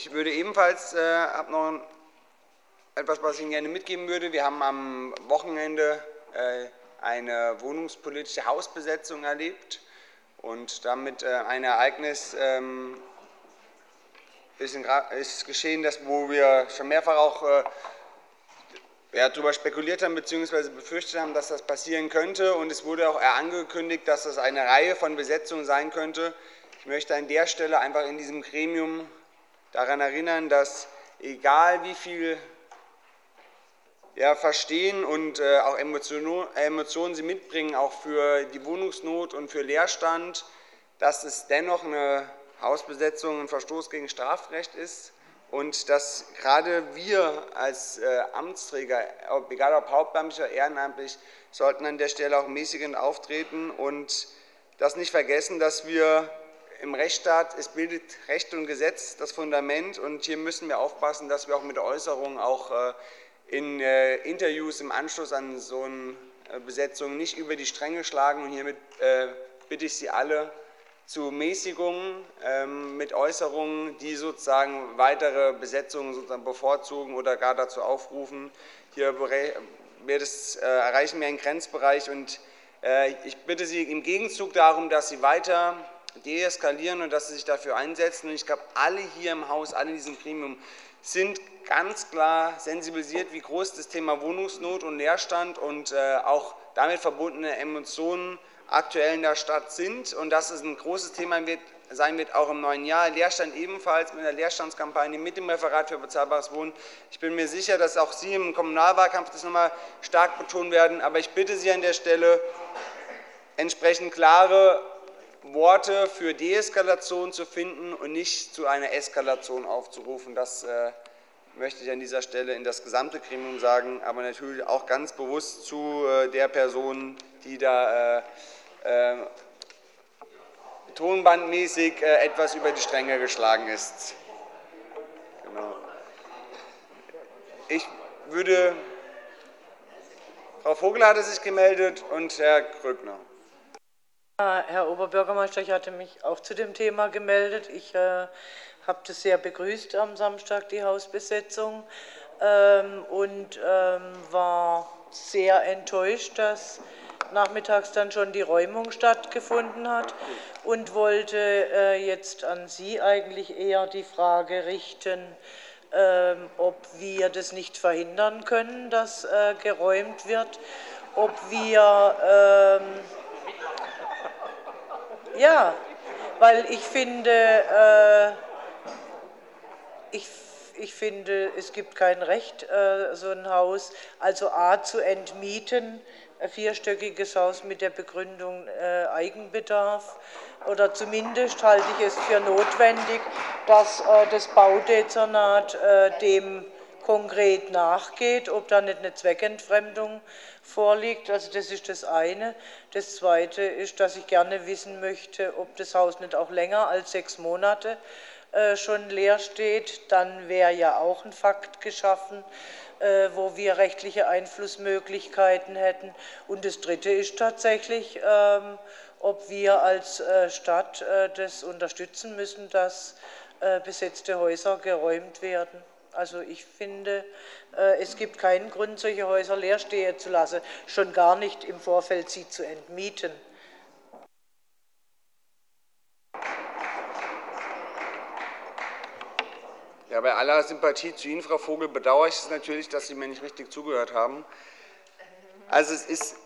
ich würde ebenfalls, äh, habe noch etwas, was ich Ihnen gerne mitgeben würde. Wir haben am Wochenende äh, eine wohnungspolitische Hausbesetzung erlebt und damit äh, ein Ereignis ähm, ist, in, ist, geschehen, das, wo wir schon mehrfach auch äh, ja, darüber spekuliert haben bzw. befürchtet haben, dass das passieren könnte. Und es wurde auch angekündigt, dass das eine Reihe von Besetzungen sein könnte. Ich möchte an der Stelle einfach in diesem Gremium daran erinnern, dass egal wie viel ja, Verstehen und äh, auch Emotionen, Emotionen sie mitbringen, auch für die Wohnungsnot und für Leerstand, dass es dennoch eine Hausbesetzung ein Verstoß gegen Strafrecht ist und dass gerade wir als äh, Amtsträger, egal ob hauptamtlich oder ehrenamtlich, sollten an der Stelle auch mäßigend auftreten und das nicht vergessen, dass wir im Rechtsstaat, es bildet Recht und Gesetz das Fundament. Und hier müssen wir aufpassen, dass wir auch mit Äußerungen auch äh, in äh, Interviews im Anschluss an so eine äh, Besetzung nicht über die Stränge schlagen. Und hiermit bitte ich Sie alle, zu Mäßigungen ähm, mit Äußerungen, die sozusagen weitere Besetzungen sozusagen bevorzugen oder gar dazu aufrufen. Hier erreichen wir einen Grenzbereich. Und ich bitte Sie im Gegenzug darum, dass Sie weiter deeskalieren und dass Sie sich dafür einsetzen. Und ich glaube, alle hier im Haus, alle in diesem Gremium sind ganz klar sensibilisiert, wie groß das Thema Wohnungsnot und Leerstand und äh, auch damit verbundene Emotionen aktuell in der Stadt sind und dass es ein großes Thema wird, sein wird, auch im neuen Jahr. Leerstand ebenfalls mit der Leerstandskampagne, mit dem Referat für bezahlbares Wohnen. Ich bin mir sicher, dass auch Sie im Kommunalwahlkampf das nochmal stark betonen werden, aber ich bitte Sie an der Stelle, entsprechend klare Worte für Deeskalation zu finden und nicht zu einer Eskalation aufzurufen. Das äh, möchte ich an dieser Stelle in das gesamte Gremium sagen, aber natürlich auch ganz bewusst zu äh, der Person, die da äh, äh, tonbandmäßig äh, etwas über die Stränge geschlagen ist. Genau. Ich würde, Frau Vogel hatte sich gemeldet und Herr Krögner. Herr Oberbürgermeister, ich hatte mich auch zu dem Thema gemeldet. Ich äh, habe das sehr begrüßt am Samstag, die Hausbesetzung, ähm, und ähm, war sehr enttäuscht, dass nachmittags dann schon die Räumung stattgefunden hat und wollte äh, jetzt an Sie eigentlich eher die Frage richten, ähm, ob wir das nicht verhindern können, dass äh, geräumt wird, ob wir, ähm, ja, weil ich finde, äh, ich, ich finde, es gibt kein Recht, äh, so ein Haus, also A, zu entmieten, ein vierstöckiges Haus mit der Begründung äh, Eigenbedarf. Oder zumindest halte ich es für notwendig, dass äh, das Baudezernat äh, dem konkret nachgeht, ob da nicht eine Zweckentfremdung vorliegt. Also das ist das eine. Das zweite ist, dass ich gerne wissen möchte, ob das Haus nicht auch länger als sechs Monate äh, schon leer steht. Dann wäre ja auch ein Fakt geschaffen. Äh, wo wir rechtliche Einflussmöglichkeiten hätten. Und das Dritte ist tatsächlich, ähm, ob wir als äh, Stadt äh, das unterstützen müssen, dass besetzte Häuser geräumt werden. Also ich finde, es gibt keinen Grund, solche Häuser leer stehen zu lassen, schon gar nicht im Vorfeld sie zu entmieten. Ja, bei aller Sympathie zu Ihnen, Frau Vogel, bedauere ich es natürlich, dass Sie mir nicht richtig zugehört haben. Also es ist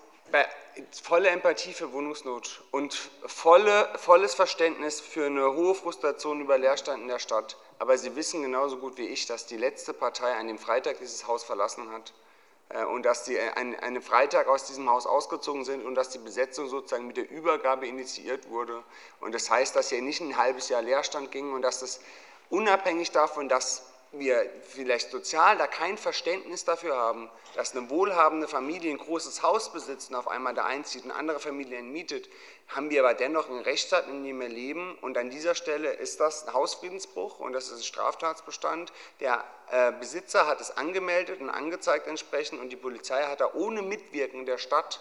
volle Empathie für Wohnungsnot und volle, volles Verständnis für eine hohe Frustration über Leerstand in der Stadt. Aber Sie wissen genauso gut wie ich, dass die letzte Partei an dem Freitag dieses Haus verlassen hat äh, und dass sie an einem Freitag aus diesem Haus ausgezogen sind und dass die Besetzung sozusagen mit der Übergabe initiiert wurde. Und das heißt, dass hier nicht ein halbes Jahr Leerstand ging und dass das unabhängig davon, dass wir vielleicht sozial da kein Verständnis dafür haben, dass eine wohlhabende Familie ein großes Haus besitzt und auf einmal da einzieht und andere Familien mietet, haben wir aber dennoch einen Rechtsstaat, in dem wir leben. Und an dieser Stelle ist das ein Hausfriedensbruch und das ist ein Straftatsbestand. Der äh, Besitzer hat es angemeldet und angezeigt entsprechend und die Polizei hat da ohne Mitwirken der Stadt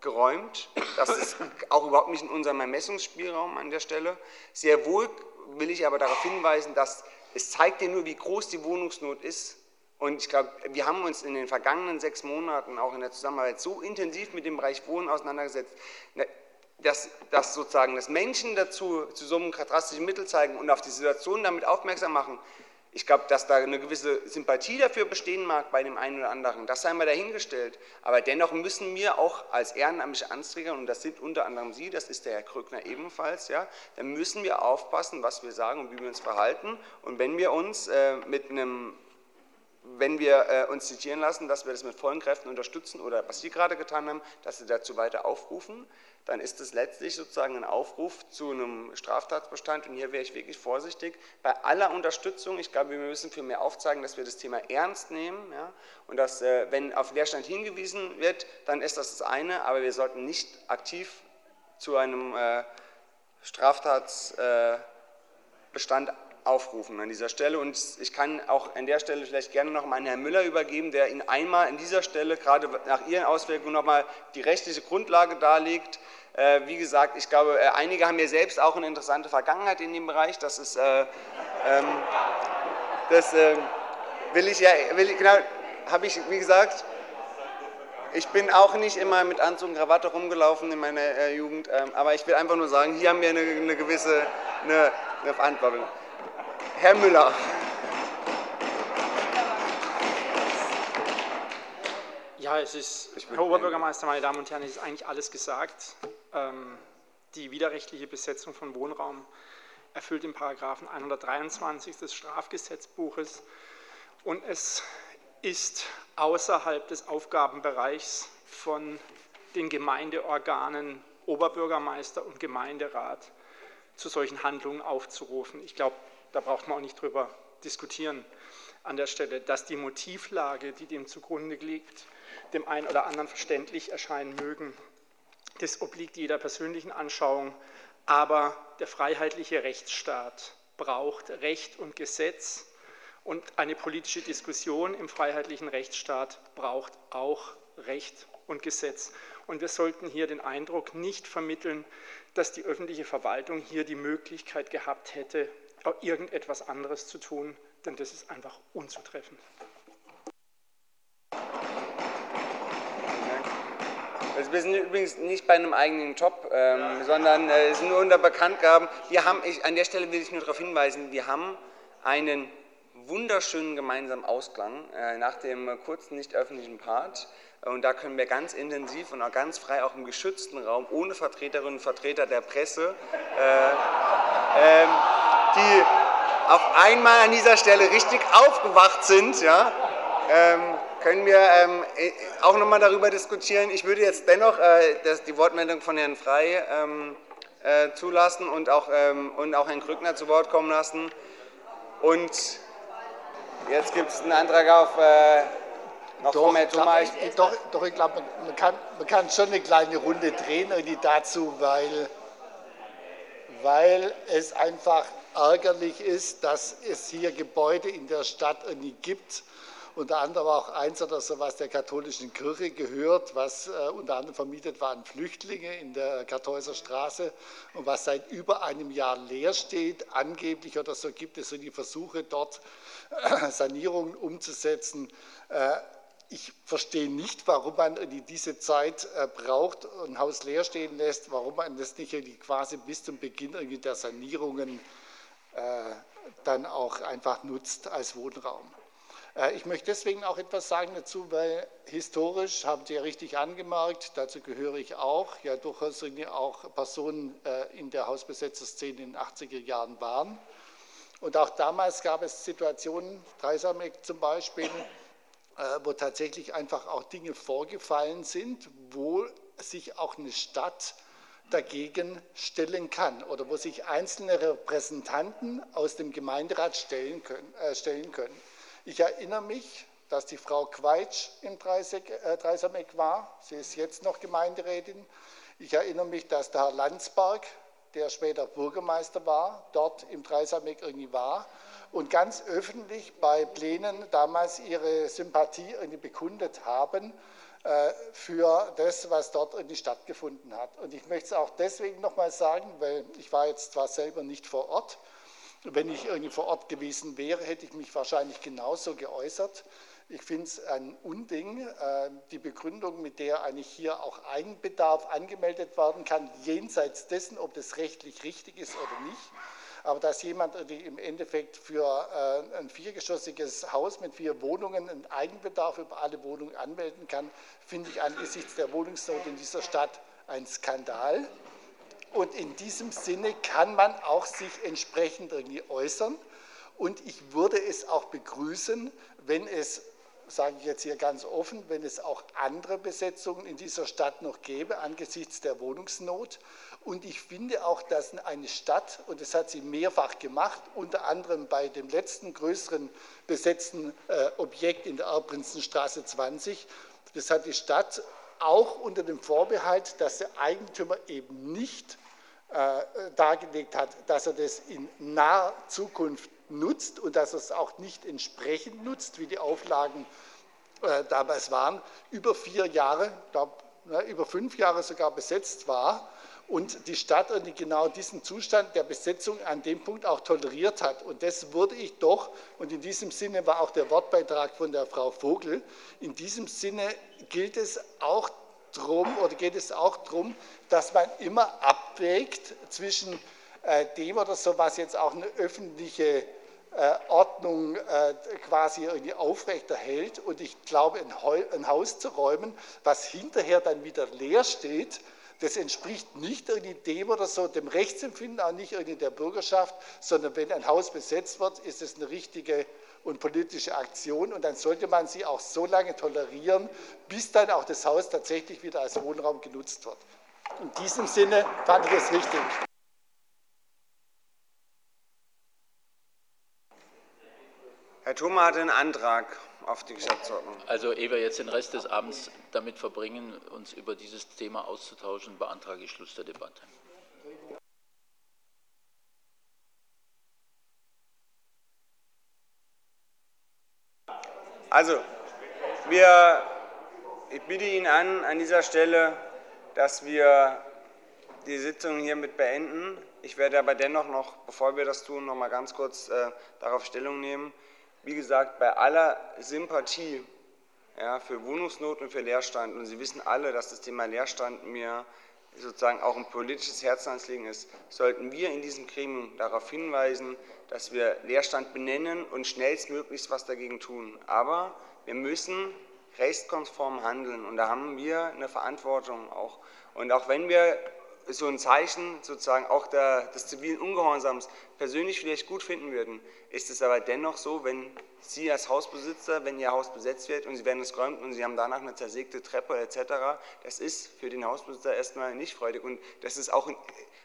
geräumt. Das ist auch überhaupt nicht in unserem Ermessungsspielraum an der Stelle. Sehr wohl will ich aber darauf hinweisen, dass es zeigt dir nur, wie groß die Wohnungsnot ist. Und ich glaube, wir haben uns in den vergangenen sechs Monaten auch in der Zusammenarbeit so intensiv mit dem Bereich Wohnen auseinandergesetzt, ne, dass, dass sozusagen das Menschen dazu zu so einem drastischen Mittel zeigen und auf die Situation damit aufmerksam machen, ich glaube, dass da eine gewisse Sympathie dafür bestehen mag bei dem einen oder anderen, das sei mal dahingestellt. Aber dennoch müssen wir auch als ehrenamtliche Ansträger, und das sind unter anderem Sie, das ist der Herr Krückner ebenfalls, ja, dann müssen wir aufpassen, was wir sagen und wie wir uns verhalten. Und wenn wir uns äh, mit einem wenn wir äh, uns zitieren lassen, dass wir das mit vollen Kräften unterstützen oder was Sie gerade getan haben, dass Sie dazu weiter aufrufen, dann ist es letztlich sozusagen ein Aufruf zu einem Straftatbestand. Und hier wäre ich wirklich vorsichtig. Bei aller Unterstützung, ich glaube, wir müssen viel mehr aufzeigen, dass wir das Thema ernst nehmen. Ja? Und dass, äh, wenn auf Leerstand hingewiesen wird, dann ist das das eine, aber wir sollten nicht aktiv zu einem äh, Straftatsbestand äh, aufrufen an dieser Stelle. Und ich kann auch an der Stelle vielleicht gerne noch mal an Herrn Müller übergeben, der Ihnen einmal an dieser Stelle, gerade nach Ihren Auswirkungen, noch mal die rechtliche Grundlage darlegt. Äh, wie gesagt, ich glaube, äh, einige haben ja selbst auch eine interessante Vergangenheit in dem Bereich. Das ist, äh, ähm, das äh, will ich ja, will, genau, habe ich, wie gesagt, ich bin auch nicht immer mit Anzug und Krawatte rumgelaufen in meiner äh, Jugend, ähm, aber ich will einfach nur sagen, hier haben wir eine, eine gewisse eine, eine Verantwortung. Herr Müller. Ja, es ist, Herr Oberbürgermeister, meine Damen und Herren, es ist eigentlich alles gesagt. Ähm, die widerrechtliche Besetzung von Wohnraum erfüllt den Paragraphen 123 des Strafgesetzbuches und es ist außerhalb des Aufgabenbereichs von den Gemeindeorganen Oberbürgermeister und Gemeinderat zu solchen Handlungen aufzurufen. Ich glaube, da braucht man auch nicht drüber diskutieren an der Stelle, dass die Motivlage, die dem zugrunde liegt, dem einen oder anderen verständlich erscheinen mögen. Das obliegt jeder persönlichen Anschauung, aber der freiheitliche Rechtsstaat braucht Recht und Gesetz und eine politische Diskussion im freiheitlichen Rechtsstaat braucht auch Recht und Gesetz. Und wir sollten hier den Eindruck nicht vermitteln, dass die öffentliche Verwaltung hier die Möglichkeit gehabt hätte, irgendetwas anderes zu tun, denn das ist einfach unzutreffend. Also wir sind übrigens nicht bei einem eigenen Job, ähm, sondern äh, sind nur unter Bekanntgaben. Wir haben, ich, an der Stelle will ich nur darauf hinweisen, wir haben einen wunderschönen gemeinsamen Ausklang äh, nach dem kurzen, nicht öffentlichen Part. Und da können wir ganz intensiv und auch ganz frei, auch im geschützten Raum, ohne Vertreterinnen und Vertreter der Presse, äh, ähm, die auf einmal an dieser Stelle richtig aufgewacht sind, ja, ähm, können wir ähm, äh, auch nochmal darüber diskutieren. Ich würde jetzt dennoch äh, das, die Wortmeldung von Herrn Frey ähm, äh, zulassen und auch, ähm, und auch Herrn Krückner zu Wort kommen lassen. Und jetzt gibt es einen Antrag auf äh, noch doch, mehr Thomas. Ich, doch, doch, ich glaube, man, man, kann, man kann schon eine kleine Runde drehen irgendwie dazu, weil, weil es einfach ärgerlich ist, dass es hier Gebäude in der Stadt irgendwie gibt, unter anderem auch eins oder so, was der katholischen Kirche gehört, was äh, unter anderem vermietet war an Flüchtlinge in der Kartäuser Straße und was seit über einem Jahr leer steht. Angeblich oder so gibt es so die Versuche, dort äh, Sanierungen umzusetzen. Äh, ich verstehe nicht, warum man diese Zeit äh, braucht, ein Haus leer stehen lässt, warum man das nicht quasi bis zum Beginn der Sanierungen dann auch einfach nutzt als Wohnraum. Äh, ich möchte deswegen auch etwas sagen dazu, weil historisch, haben Sie ja richtig angemerkt, dazu gehöre ich auch, ja durchaus auch Personen in der Hausbesetzerszene in den 80er Jahren waren. Und auch damals gab es Situationen, Dreisameck zum Beispiel, äh, wo tatsächlich einfach auch Dinge vorgefallen sind, wo sich auch eine Stadt dagegen stellen kann oder wo sich einzelne Repräsentanten aus dem Gemeinderat stellen können. Äh, stellen können. Ich erinnere mich, dass die Frau Quaitsch im äh, Dreisameck war. Sie ist jetzt noch Gemeinderätin. Ich erinnere mich, dass der Herr Landsberg, der später Bürgermeister war, dort im Dreisameck irgendwie war und ganz öffentlich bei Plänen damals ihre Sympathie irgendwie bekundet haben äh, für das, was dort irgendwie stattgefunden hat. Und ich möchte es auch deswegen nochmal sagen, weil ich war jetzt zwar selber nicht vor Ort, Wenn ich irgendwie vor Ort gewesen wäre, hätte ich mich wahrscheinlich genauso geäußert. Ich finde es ein Unding, äh, die Begründung, mit der eigentlich hier auch Eigenbedarf angemeldet werden kann, jenseits dessen, ob das rechtlich richtig ist oder nicht. Aber dass jemand im Endeffekt für äh, ein viergeschossiges Haus mit vier Wohnungen einen Eigenbedarf über alle Wohnungen anmelden kann, finde ich angesichts der Wohnungsnot in dieser Stadt ein Skandal. Und in diesem Sinne kann man auch sich entsprechend irgendwie äußern. Und ich würde es auch begrüßen, wenn es sage ich jetzt hier ganz offen, wenn es auch andere Besetzungen in dieser Stadt noch gäbe angesichts der Wohnungsnot. Und ich finde auch, dass eine Stadt, und das hat sie mehrfach gemacht, unter anderem bei dem letzten größeren besetzten äh, Objekt in der Erbprinzenstraße 20, das hat die Stadt auch unter dem Vorbehalt, dass der Eigentümer eben nicht äh, dargelegt hat, dass er das in naher Zukunft nutzt und dass es auch nicht entsprechend nutzt, wie die Auflagen äh, damals waren, über vier Jahre, glaub, ne, über fünf Jahre sogar besetzt war und die Stadt genau diesen Zustand der Besetzung an dem Punkt auch toleriert hat. Und das würde ich doch, und in diesem Sinne war auch der Wortbeitrag von der Frau Vogel, in diesem Sinne gilt es auch darum, oder geht es auch darum, dass man immer abwägt zwischen äh, dem oder so, was jetzt auch eine öffentliche äh, Ordnung äh, quasi irgendwie aufrechterhält. Und ich glaube, ein Haus zu räumen, was hinterher dann wieder leer steht, das entspricht nicht irgendwie dem oder so, dem Rechtsempfinden, auch nicht irgendwie der Bürgerschaft, sondern wenn ein Haus besetzt wird, ist es eine richtige und politische Aktion und dann sollte man sie auch so lange tolerieren, bis dann auch das Haus tatsächlich wieder als Wohnraum genutzt wird. In diesem Sinne fand ich es richtig. Herr Thoma hat einen Antrag auf die Geschäftsordnung. Also, ehe wir jetzt den Rest des Abends damit verbringen, uns über dieses Thema auszutauschen, beantrage ich Schluss der Debatte. Also, wir, ich biete Ihnen an, an dieser Stelle, dass wir die Sitzung hiermit beenden. Ich werde aber dennoch noch, bevor wir das tun, noch mal ganz kurz äh, darauf Stellung nehmen wie gesagt, bei aller Sympathie ja, für Wohnungsnot und für Leerstand, und Sie wissen alle, dass das Thema Leerstand mir sozusagen auch ein politisches Herzensanliegen ist, sollten wir in diesem Gremium darauf hinweisen, dass wir Leerstand benennen und schnellstmöglichst was dagegen tun. Aber wir müssen rechtskonform handeln und da haben wir eine Verantwortung auch. Und auch wenn wir so ein Zeichen sozusagen auch der, des zivilen Ungehorsams persönlich vielleicht gut finden würden, ist es aber dennoch so, wenn Sie als Hausbesitzer, wenn Ihr Haus besetzt wird und Sie werden es geräumt und Sie haben danach eine zersägte Treppe etc., das ist für den Hausbesitzer erstmal nicht freudig. Und das ist auch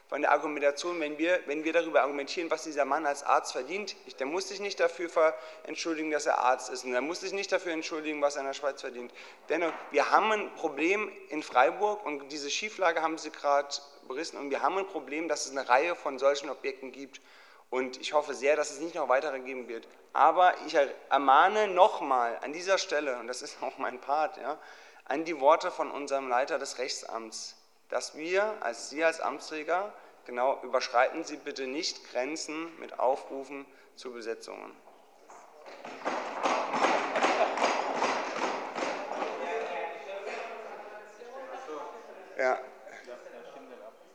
von der Argumentation, wenn wir, wenn wir darüber argumentieren, was dieser Mann als Arzt verdient, ich, der muss sich nicht dafür entschuldigen, dass er Arzt ist und der muss sich nicht dafür entschuldigen, was er in der Schweiz verdient. Dennoch, wir haben ein Problem in Freiburg und diese Schieflage haben Sie gerade berissen und wir haben ein Problem, dass es eine Reihe von solchen Objekten gibt. Und ich hoffe sehr, dass es nicht noch weitere geben wird. Aber ich ermahne nochmal an dieser Stelle, und das ist auch mein Part, ja, an die Worte von unserem Leiter des Rechtsamts dass wir, als Sie als Amtsträger, genau, überschreiten Sie bitte nicht Grenzen mit Aufrufen zu Besetzungen. Ja.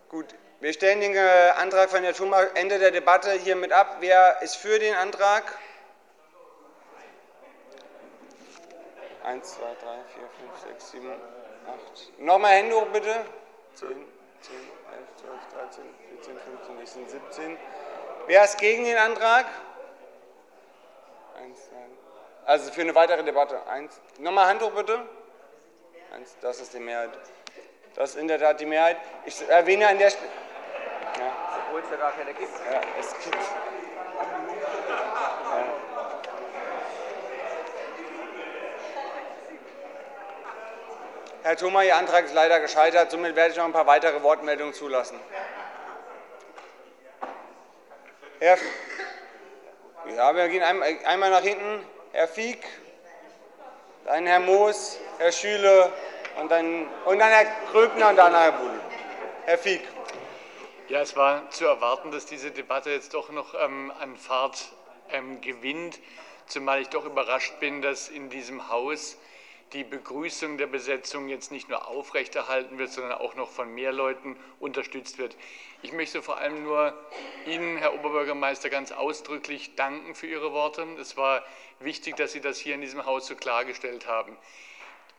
Gut, wir stellen den äh, Antrag von Herrn Thoma Ende der Debatte hiermit ab. Wer ist für den Antrag? Eins, zwei, drei, vier, fünf, sechs, sieben, acht. Nochmal Hände hoch, bitte. 10, 10, 11, 12, 13, 14, 15, 16, 17. Wer ist gegen den Antrag? Eins, zwei. Also für eine weitere Debatte. Eins. Nochmal Hand hoch bitte. Eins, das ist die Mehrheit. Das ist in der Tat die Mehrheit. Ich erwähne an der Stelle. Ja. Obwohl es ja gar keine gibt. Ja, es gibt. Herr Thoma, Ihr Antrag ist leider gescheitert. Somit werde ich noch ein paar weitere Wortmeldungen zulassen. Herr, ja, wir gehen einmal nach hinten. Herr Fieck, dann Herr Moos, Herr Schüle und dann, und dann Herr Kröbner und dann Herr Buhl. Herr Fieck. Ja, es war zu erwarten, dass diese Debatte jetzt doch noch ähm, an Fahrt ähm, gewinnt, zumal ich doch überrascht bin, dass in diesem Haus die Begrüßung der Besetzung jetzt nicht nur aufrechterhalten wird, sondern auch noch von mehr Leuten unterstützt wird. Ich möchte vor allem nur Ihnen, Herr Oberbürgermeister, ganz ausdrücklich danken für Ihre Worte. Es war wichtig, dass Sie das hier in diesem Haus so klargestellt haben.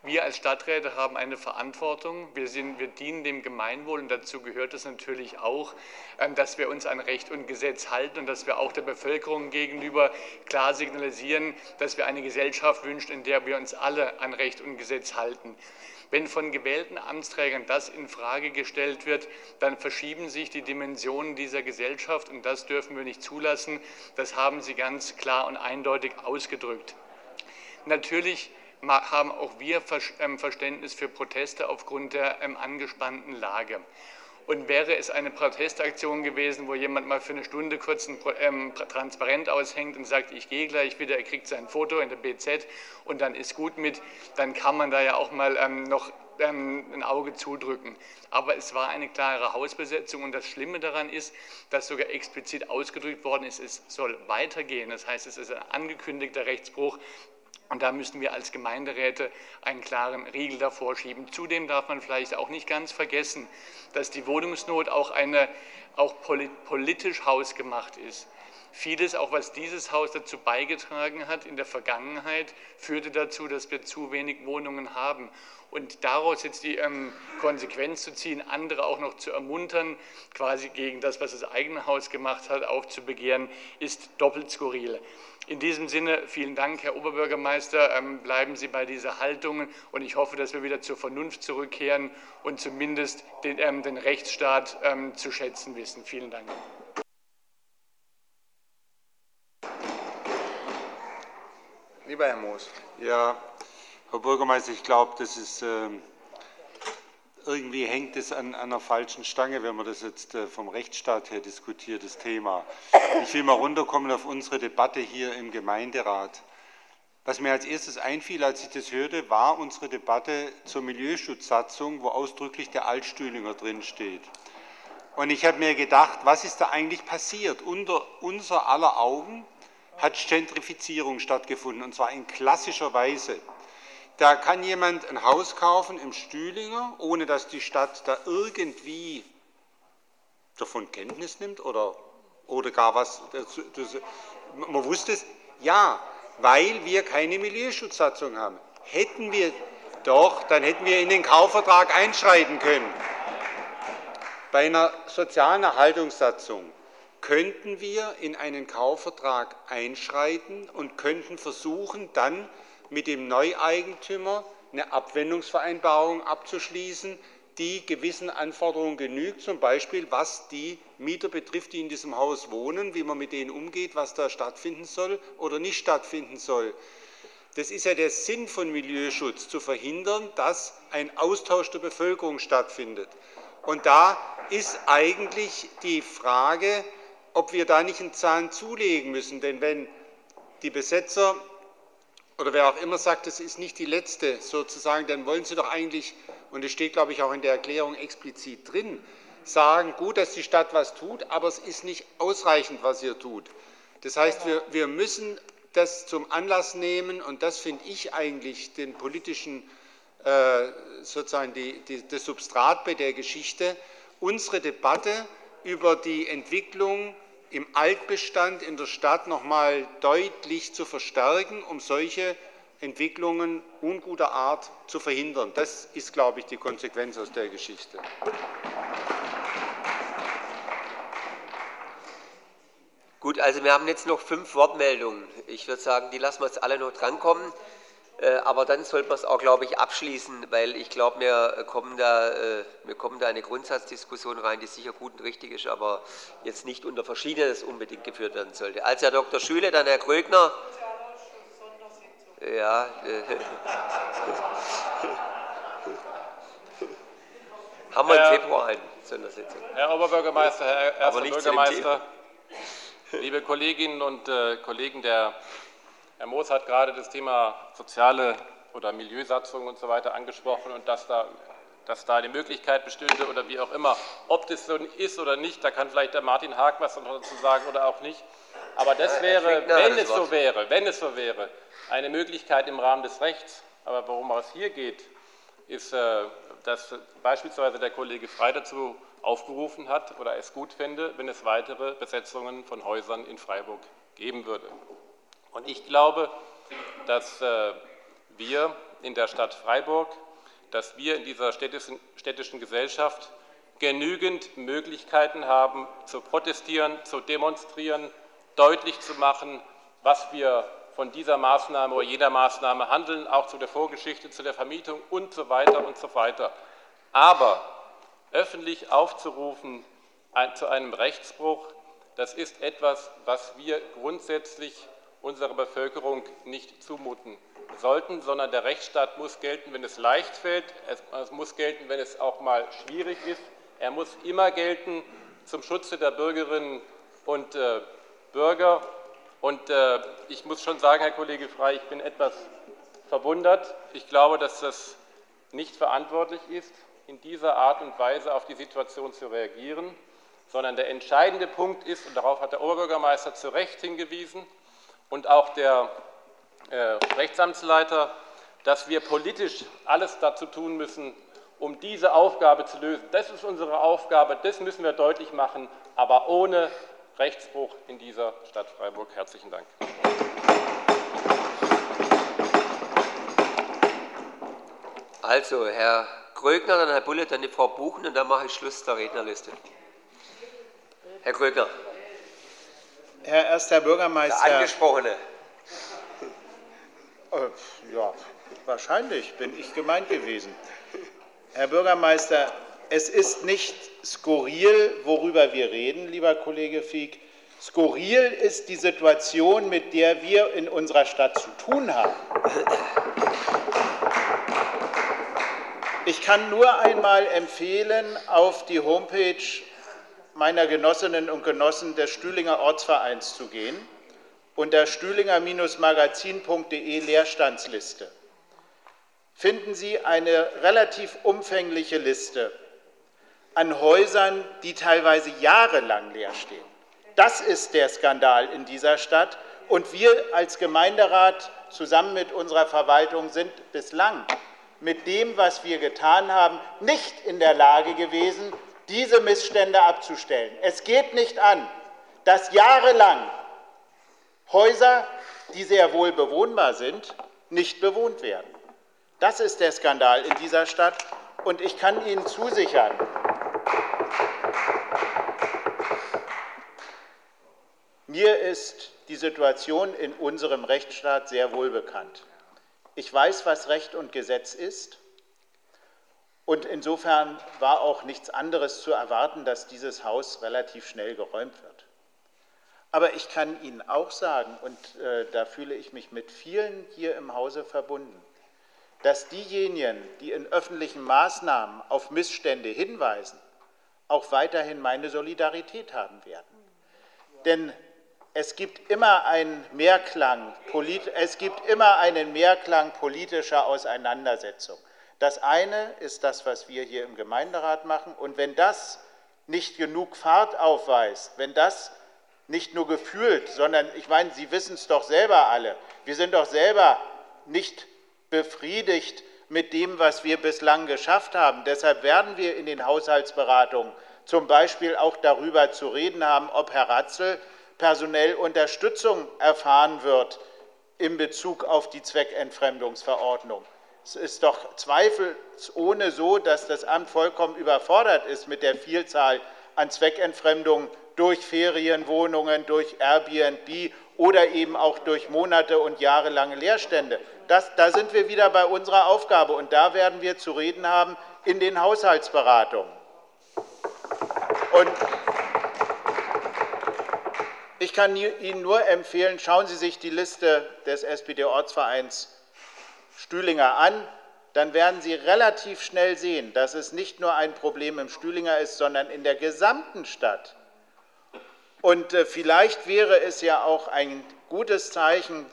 Wir als Stadträte haben eine Verantwortung. Wir, sind, wir, dienen dem Gemeinwohl und dazu gehört es natürlich auch, ähm, dass wir uns an Recht und Gesetz halten und dass wir auch der Bevölkerung gegenüber klar signalisieren, dass wir eine Gesellschaft wünschen, in der wir uns alle an Recht und Gesetz halten. Wenn von gewählten Amtsträgern das in Frage gestellt wird, dann verschieben sich die Dimensionen dieser Gesellschaft und das dürfen wir nicht zulassen. Das haben Sie ganz klar und eindeutig ausgedrückt. Natürlich haben auch wir ähm, Verständnis für Proteste aufgrund der ähm, angespannten Lage. Und wäre es eine Protestaktion gewesen, wo jemand mal für eine Stunde kurz ein ähm, Transparent aushängt und sagt, ich gehe gleich wieder, er kriegt sein Foto in der BZ und dann ist gut mit, dann kann man da ja auch mal ähm, noch ähm, ein Auge zudrücken. Aber es war eine klare Hausbesetzung und das Schlimme daran ist, dass sogar explizit ausgedrückt worden ist, es soll weitergehen. Das heißt, es ist ein angekündigter Rechtsbruch, und da müssen wir als Gemeinderäte einen klaren Riegel davor schieben. Zudem darf man vielleicht auch nicht ganz vergessen, dass die Wohnungsnot auch, eine, auch politisch hausgemacht ist. Vieles, auch was dieses Haus dazu beigetragen hat in der Vergangenheit, führte dazu, dass wir zu wenig Wohnungen haben. Und daraus jetzt die ähm, Konsequenz zu ziehen, andere auch noch zu ermuntern, quasi gegen das, was das eigene Haus gemacht hat, aufzubegehren, ist doppelt skurril. In diesem Sinne vielen Dank, Herr Oberbürgermeister. Ähm, bleiben Sie bei dieser Haltung und ich hoffe, dass wir wieder zur Vernunft zurückkehren und zumindest den, ähm, den Rechtsstaat ähm, zu schätzen wissen. Vielen Dank. Lieber Herr Moos. Ja, Herr Bürgermeister, ich glaube, das ist irgendwie hängt es an, einer falschen Stange, wenn man das jetzt äh, vom Rechtsstaat her diskutiert, das Thema. Ich will mal runterkommen auf unsere Debatte hier im Gemeinderat. Was mir als erstes einfiel, als ich das hörte, war unsere Debatte zur Milieuschutzsatzung, wo ausdrücklich der Altstühlinger drin steht. Und ich habe mir gedacht, was ist da eigentlich passiert? Unter unser aller Augen hat Gentrifizierung stattgefunden, und zwar in klassischer Weise. Da kann jemand ein Haus kaufen im Stühlinger, ohne dass die Stadt da irgendwie davon Kenntnis nimmt oder, oder gar was. Das, das, man wusste es, ja, weil wir keine Milieuschutzsatzung haben. Hätten wir doch, dann hätten wir in den Kaufvertrag einschreiten können. Bei einer sozialen Erhaltungssatzung könnten wir in einen Kaufvertrag einschreiten und könnten versuchen, dann mit dem Neueigentümer eine Abwendungsvereinbarung abzuschließen, die gewissen Anforderungen genügt, zum Beispiel was die Mieter betrifft, die in diesem Haus wohnen, wie man mit denen umgeht, was da stattfinden soll oder nicht stattfinden soll. Das ist ja der Sinn von Milieuschutz, zu verhindern, dass ein Austausch der Bevölkerung stattfindet. Und da ist eigentlich die Frage, ob wir da nicht einen Zahn zulegen müssen. Denn wenn die Besetzer oder wer auch immer sagt, es ist nicht die letzte sozusagen, dann wollen Sie doch eigentlich, und es steht, glaube ich, auch in der Erklärung explizit drin, sagen, gut, dass die Stadt was tut, aber es ist nicht ausreichend, was ihr tut. Das heißt, wir, wir müssen das zum Anlass nehmen, und das finde ich eigentlich den politischen, äh, sozusagen die, die, das Substrat bei der Geschichte, unsere Debatte über die Entwicklung im Altbestand in der Stadt noch mal deutlich zu verstärken, um solche Entwicklungen unguter Art zu verhindern. Das ist, glaube ich, die Konsequenz aus der Geschichte. Gut, also wir haben jetzt noch fünf Wortmeldungen. Ich würde sagen, die lassen wir jetzt alle noch drankommen. Äh, aber dann sollten wir es auch, glaube ich, abschließen, weil ich glaube, wir kommen, da, äh, wir kommen da in eine Grundsatzdiskussion rein, die sicher gut und richtig ist, aber jetzt nicht unter Verschiedenes unbedingt geführt werden sollte. Als Herr Dr. Schüle, dann Herr Krögner. Ja. Äh, haben wir im Februar eine Sondersitzung. Herr Oberbürgermeister, Herr Erster Bürgermeister, liebe Kolleginnen und Kollegen der Herr Moos hat gerade das Thema soziale oder Milieusatzung und so weiter angesprochen und dass da dass da eine Möglichkeit bestünde oder wie auch immer. Ob das so ist oder nicht, da kann vielleicht der Martin Haag was dazu sagen oder auch nicht. Aber das wäre, wenn es so wäre, wenn es so wäre, eine Möglichkeit im Rahmen des Rechts. Aber worum es hier geht, ist, äh, dass beispielsweise der Kollege Frey dazu aufgerufen hat oder es gut fände, wenn es weitere Besetzungen von Häusern in Freiburg geben würde. Und ich glaube, dass äh, wir in der Stadt Freiburg, dass wir in dieser städtischen, städtischen Gesellschaft genügend Möglichkeiten haben, zu protestieren, zu demonstrieren, deutlich zu machen, was wir von dieser Maßnahme oder jeder Maßnahme handeln, auch zu der Vorgeschichte, zu der Vermietung und so weiter und so weiter. Aber öffentlich aufzurufen zu einem Rechtsbruch, das ist etwas, was wir grundsätzlich unserer Bevölkerung nicht zumuten sollten, sondern der Rechtsstaat muss gelten, wenn es leicht fällt, es muss gelten, wenn es auch mal schwierig ist, er muss immer gelten zum Schutze der Bürgerinnen und äh, Bürger. Und äh, ich muss schon sagen, Herr Kollege Frey, ich bin etwas verwundert. Ich glaube, dass das nicht verantwortlich ist, in dieser Art und Weise auf die Situation zu reagieren, sondern der entscheidende Punkt ist, und darauf hat der Oberbürgermeister zu Recht hingewiesen und auch der äh, Rechtsamtsleiter, dass wir politisch alles dazu tun müssen, um diese Aufgabe zu lösen. Das ist unsere Aufgabe, das müssen wir deutlich machen, aber ohne Rechtsbruch in dieser Stadt Freiburg. Herzlichen Dank. Also, Herr Krögner, dann Herr Bulle, dann die Frau Buchen und dann mache ich Schluss der Rednerliste. Herr Krögner. Herr erster Bürgermeister. Der Angesprochene. Äh, ja, wahrscheinlich bin ich gemeint gewesen. Herr Bürgermeister, es ist nicht skurril, worüber wir reden, lieber Kollege Fieck. Skurril ist die Situation, mit der wir in unserer Stadt zu tun haben. Ich kann nur einmal empfehlen, auf die Homepage meiner Genossinnen und Genossen des Stühlinger Ortsvereins zu gehen, unter stühlinger-magazin.de Leerstandsliste finden Sie eine relativ umfängliche Liste an Häusern, die teilweise jahrelang leer stehen. Das ist der Skandal in dieser Stadt. Und wir als Gemeinderat zusammen mit unserer Verwaltung sind bislang mit dem, was wir getan haben, nicht in der Lage gewesen, diese Missstände abzustellen. Es geht nicht an, dass jahrelang Häuser, die sehr wohl bewohnbar sind, nicht bewohnt werden. Das ist der Skandal in dieser Stadt. Und ich kann Ihnen zusichern, mir ist die Situation in unserem Rechtsstaat sehr wohl bekannt. Ich weiß, was Recht und Gesetz ist. Und insofern war auch nichts anderes zu erwarten, dass dieses Haus relativ schnell geräumt wird. Aber ich kann Ihnen auch sagen, und äh, da fühle ich mich mit vielen hier im Hause verbunden, dass diejenigen, die in öffentlichen Maßnahmen auf Missstände hinweisen, auch weiterhin meine Solidarität haben werden. Denn es gibt immer einen Mehrklang, es gibt immer einen Mehrklang politischer Auseinandersetzung. Das eine ist das, was wir hier im Gemeinderat machen. Und wenn das nicht genug Fahrt aufweist, wenn das nicht nur gefühlt, sondern ich meine, Sie wissen es doch selber alle, wir sind doch selber nicht befriedigt mit dem, was wir bislang geschafft haben. Deshalb werden wir in den Haushaltsberatungen zum Beispiel auch darüber zu reden haben, ob Herr Ratzel personell Unterstützung erfahren wird in Bezug auf die Zweckentfremdungsverordnung. Es ist doch zweifelsohne so, dass das Amt vollkommen überfordert ist mit der Vielzahl an Zweckentfremdungen durch Ferienwohnungen, durch Airbnb oder eben auch durch Monate und jahrelange Leerstände. Das, da sind wir wieder bei unserer Aufgabe und da werden wir zu reden haben in den Haushaltsberatungen. Und ich kann Ihnen nur empfehlen, schauen Sie sich die Liste des SPD-Ortsvereins Stühlinger an, dann werden Sie relativ schnell sehen, dass es nicht nur ein Problem im Stühlinger ist, sondern in der gesamten Stadt. Und äh, vielleicht wäre es ja auch ein gutes Zeichen,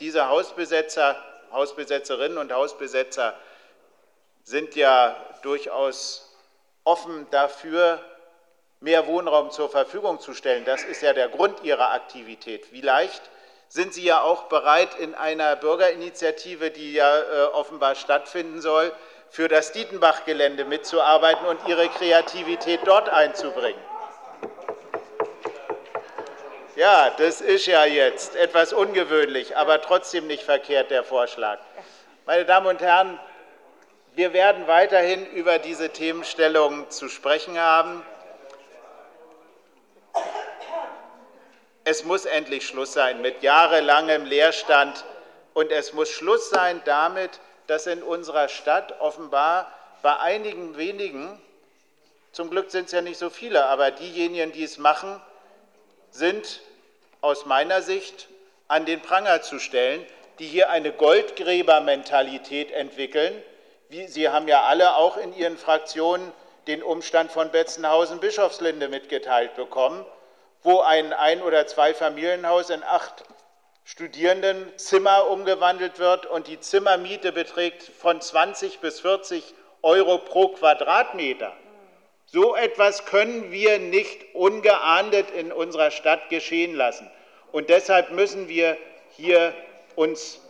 diese Hausbesetzer, Hausbesetzerinnen und Hausbesetzer sind ja durchaus offen dafür, mehr Wohnraum zur Verfügung zu stellen. Das ist ja der Grund Ihrer Aktivität. Vielleicht sind Sie ja auch bereit, in einer Bürgerinitiative, die ja äh, offenbar stattfinden soll, für das Dietenbach-Gelände mitzuarbeiten und Ihre Kreativität dort einzubringen. Ja, das ist ja jetzt etwas ungewöhnlich, aber trotzdem nicht verkehrt der Vorschlag. Meine Damen und Herren, wir werden weiterhin über diese Themenstellungen zu sprechen haben. Es muss endlich Schluss sein mit jahrelangem Leerstand und es muss Schluss sein damit, dass in unserer Stadt offenbar bei einigen wenigen, zum Glück sind es ja nicht so viele, aber diejenigen, die es machen, sind aus meiner Sicht an den Pranger zu stellen, die hier eine Goldgräbermentalität entwickeln. Sie haben ja alle auch in Ihren Fraktionen den Umstand von Betzenhausen-Bischofslinde mitgeteilt bekommen, wo ein Ein- oder Zweifamilienhaus in acht Studierendenzimmer umgewandelt wird und die Zimmermiete beträgt von 20 bis 40 Euro pro Quadratmeter. So etwas können wir nicht ungeahndet in unserer Stadt geschehen lassen. Und deshalb müssen wir hier uns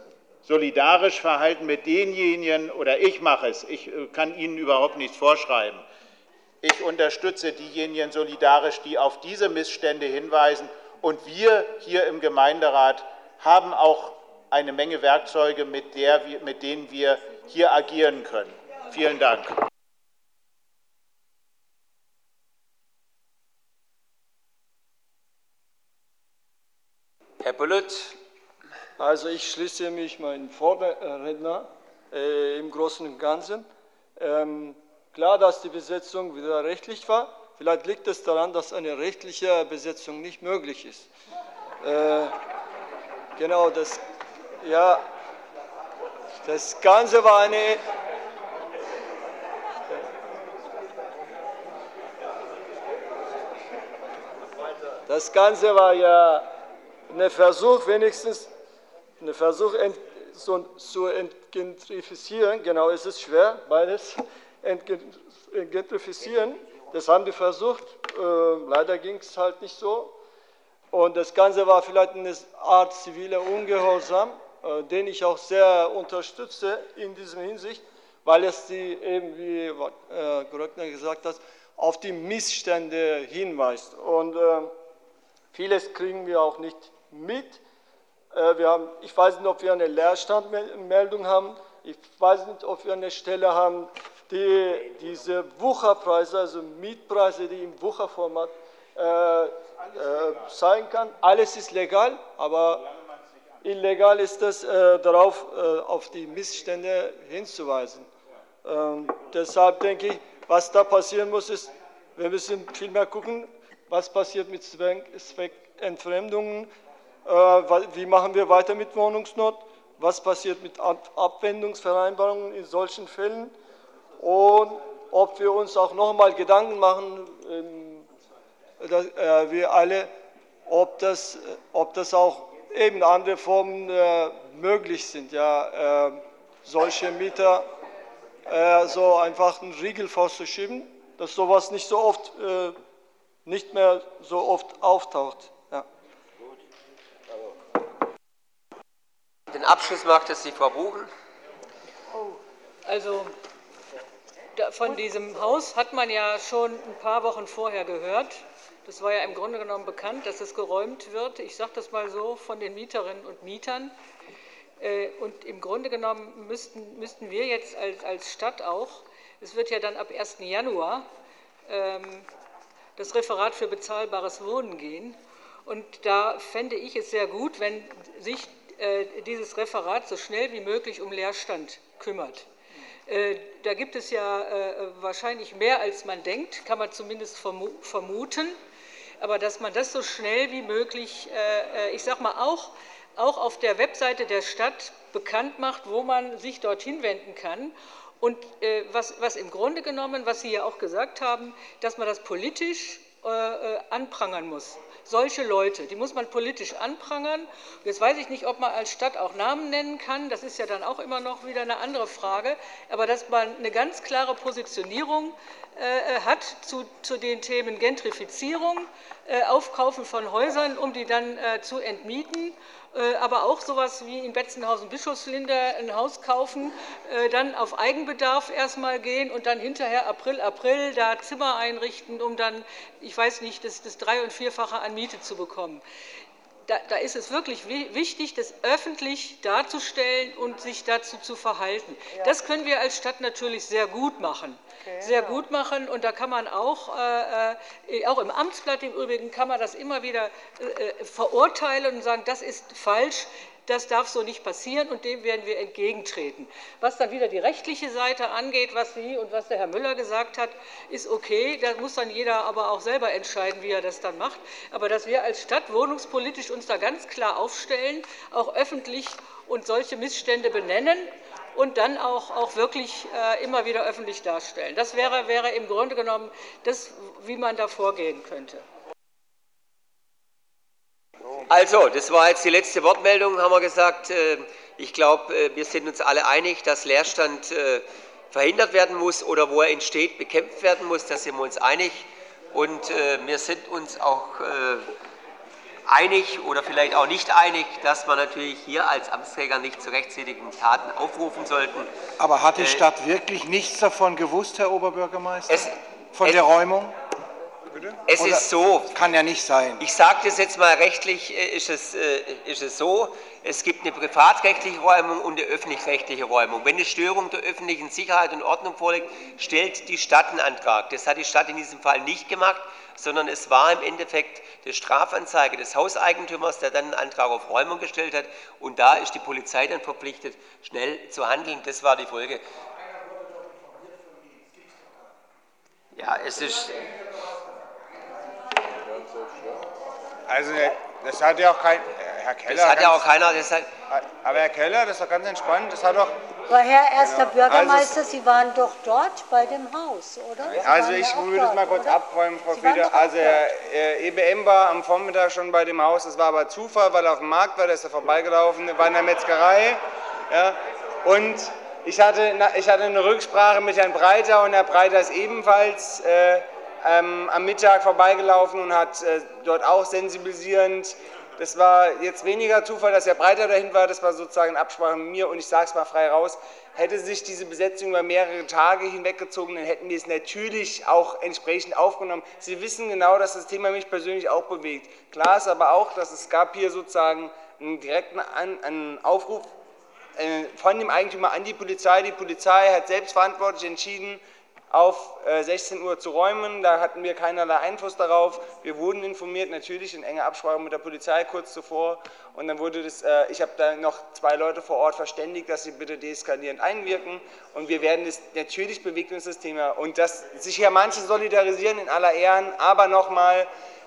solidarisch verhalten mit denjenigen, oder ich mache es, ich äh, kann Ihnen überhaupt nichts vorschreiben. Ich unterstütze diejenigen solidarisch, die auf diese Missstände hinweisen. Und wir hier im Gemeinderat haben auch eine Menge Werkzeuge, mit, der, mit denen wir hier agieren können. Vielen Dank. Herr Bullitt. Also ich schließe mich meinem Vorredner äh, im Großen und Ganzen. Ähm, klar, dass die Besetzung wieder rechtlich war. Vielleicht liegt es daran, dass eine rechtliche Besetzung nicht möglich ist. Äh, genau, das, ja, das Ganze war eine Das Ganze war ja ein Versuch, wenigstens ein Versuch ent, so, zu entgentrifizieren. Genau, es ist schwer, beides entgentrifizieren. Das haben die versucht. Äh, leider ging es halt nicht so. Und das Ganze war vielleicht eine Art ziviler Ungehorsam, äh, den ich auch sehr unterstütze in diesem Hinsicht, weil es die, eben wie äh, Gröckner gesagt hat, auf die Missstände hinweist. Und äh, vieles kriegen wir auch nicht mit. Äh, wir haben, ich weiß nicht, ob wir eine Leerstandmeldung haben. Ich weiß nicht, ob wir eine Stelle haben, die diese Wucherpreise, also Mietpreise, die im Wucherformat äh, äh, sein kann. Alles ist legal, aber illegal ist es, äh, darauf äh, auf die Missstände hinzuweisen. Ähm, deshalb denke ich, was da passieren muss, ist, wir müssen viel mehr gucken, was passiert mit Zweckentfremdungen, äh, wie machen wir weiter mit Wohnungsnot? Was passiert mit Abwendungsvereinbarungen in solchen Fällen? Und ob wir uns auch noch einmal Gedanken machen, ähm, äh, wir alle, ob das, ob das auch eben andere Formen äh, möglich sind, ja, solche Mieter so einfach einen Riegel vorzuschieben, dass sowas nicht so oft, nicht mehr so oft auftaucht. Den Abschluss macht es die Frau Buchen. Oh, also von diesem Haus hat man ja schon ein paar Wochen vorher gehört. Das war ja im Grunde genommen bekannt, dass es geräumt wird. Ich sage das mal so von den Mieterinnen und Mietern. Äh, und im Grunde genommen müssten, müssten wir jetzt als, als Stadt auch, es wird ja dann ab 1. Januar ähm, das Referat für bezahlbares Wohnen gehen. Und da fände ich es sehr gut, wenn sich äh, dieses Referat so schnell wie möglich um Leerstand kümmert. Äh, da gibt es ja äh, wahrscheinlich mehr, als man denkt, kann man zumindest vermuten. Aber dass man das so schnell wie möglich, ich sage mal, auch, auch auf der Webseite der Stadt bekannt macht, wo man sich dorthin wenden kann. Und was, was im Grunde genommen, was Sie ja auch gesagt haben, dass man das politisch anprangern muss. Solche Leute, die muss man politisch anprangern. Jetzt weiß ich nicht, ob man als Stadt auch Namen nennen kann. Das ist ja dann auch immer noch wieder eine andere Frage. Aber dass man eine ganz klare Positionierung äh, hat zu, zu, den Themen Gentrifizierung, äh, Aufkaufen von Häusern, um die dann äh, zu entmieten aber auch so etwas wie in Betzenhausen-Bischofslinde ein Haus kaufen, äh, dann auf Eigenbedarf erst einmal gehen und dann hinterher April, April da Zimmer einrichten, um dann, ich weiß nicht, das, das Drei- und Vierfache an Miete zu bekommen da, da, ist es wirklich wichtig, das öffentlich darzustellen und sich dazu zu verhalten. Ja. Das können wir als Stadt natürlich sehr gut machen. Okay, sehr ja. gut machen und da kann man auch, äh, äh, auch im Amtsblatt im Übrigen, kann man das immer wieder äh, äh verurteilen und sagen, das ist falsch. Das darf so nicht passieren und dem werden wir entgegentreten. Was dann wieder die rechtliche Seite angeht, was Sie und was der Herr Müller gesagt hat, ist okay. Da muss dann jeder aber auch selber entscheiden, wie er das dann macht. Aber dass wir als Stadt wohnungspolitisch uns da ganz klar aufstellen, auch öffentlich und solche Missstände benennen und dann auch, auch wirklich äh, immer wieder öffentlich darstellen. Das wäre, wäre im Grunde genommen das, wie man da vorgehen könnte. Also, das war jetzt die letzte Wortmeldung, haben wir gesagt. Äh, ich glaube, äh, wir sind uns alle einig, dass Leerstand äh, verhindert werden muss oder wo er entsteht, bekämpft werden muss. Da sind wir uns einig. Und wir sind uns auch einig oder vielleicht auch nicht einig, dass wir natürlich hier als Amtsträger nicht zu rechtzeitigen Taten aufrufen sollten. Aber hat die Stadt wirklich nichts davon gewusst, Herr Oberbürgermeister? Es, von es, der Räumung? Bitte? Es Oder ist so. Kann ja nicht sein. Ich sage das jetzt mal rechtlich, äh, ist es, äh, ist es so, es gibt eine privatrechtliche Räumung und eine öffentlich-rechtliche Räumung. Wenn eine Störung der öffentlichen Sicherheit und Ordnung vorliegt, stellt die Stadt einen Antrag. Das hat die Stadt in diesem Fall nicht gemacht, sondern es war im Endeffekt die Strafanzeige des Hauseigentümers, der dann einen Antrag auf Räumung gestellt hat. Und da ist die Polizei dann verpflichtet, schnell zu handeln. Das war die Folge. Ja, es ist. Also das hat ja auch kein Herr Keller. Das hat ja auch keiner. Das hat, aber Herr Keller, das ist doch ganz entspannt. Das hat doch. Aber Herr Erster Bürgermeister, also, Sie waren doch dort bei dem Haus, oder? Sie also ich würde es mal kurz oder? abräumen, Frau Fieder. Also Herr EBM war am Vormittag schon bei dem Haus. Das war aber Zufall, weil er auf dem Markt war. Der ist da vorbeigelaufen. war in der Metzgerei. Ja, und ich hatte, ich hatte eine Rücksprache mit Herrn Breiter und Herr Breiter ist ebenfalls. Äh, ähm, am Mittag vorbeigelaufen und hat äh, dort auch sensibilisierend. Das war jetzt weniger Zufall, dass er breiter dahin war. Das war sozusagen Absprache mit mir und ich sage es mal frei raus. Hätte sich diese Besetzung über mehrere Tage hinweggezogen, dann hätten wir es natürlich auch entsprechend aufgenommen. Sie wissen genau, dass das Thema mich persönlich auch bewegt. Klar ist aber auch, dass es gab hier sozusagen einen direkten einen Aufruf äh, von dem Eigentümer an die Polizei. Die Polizei hat selbstverantwortlich entschieden, auf 16 äh, Uhr zu räumen. Da hatten wir keinerlei Einfluss darauf. Wir wurden informiert, natürlich in enger Absprache mit der Polizei kurz zuvor. Und dann wurde das, äh, ich habe da noch zwei Leute vor Ort verständigt, dass sie bitte deeskalierend einwirken. Und wir werden das, natürlich bewegt uns das Thema. Und dass sich hier manche solidarisieren in aller Ehren, aber nochmal,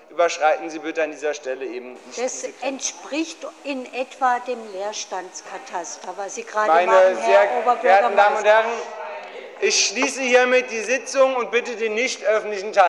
überschreiten Sie bitte an dieser Stelle eben nicht. Das entspricht in etwa dem Leerstandskataster, was Sie gerade Meine machen, Herr sehr Oberbürgermeister. Damen und Herren, ich schließe hiermit die Sitzung und bitte den nicht öffentlichen Teil.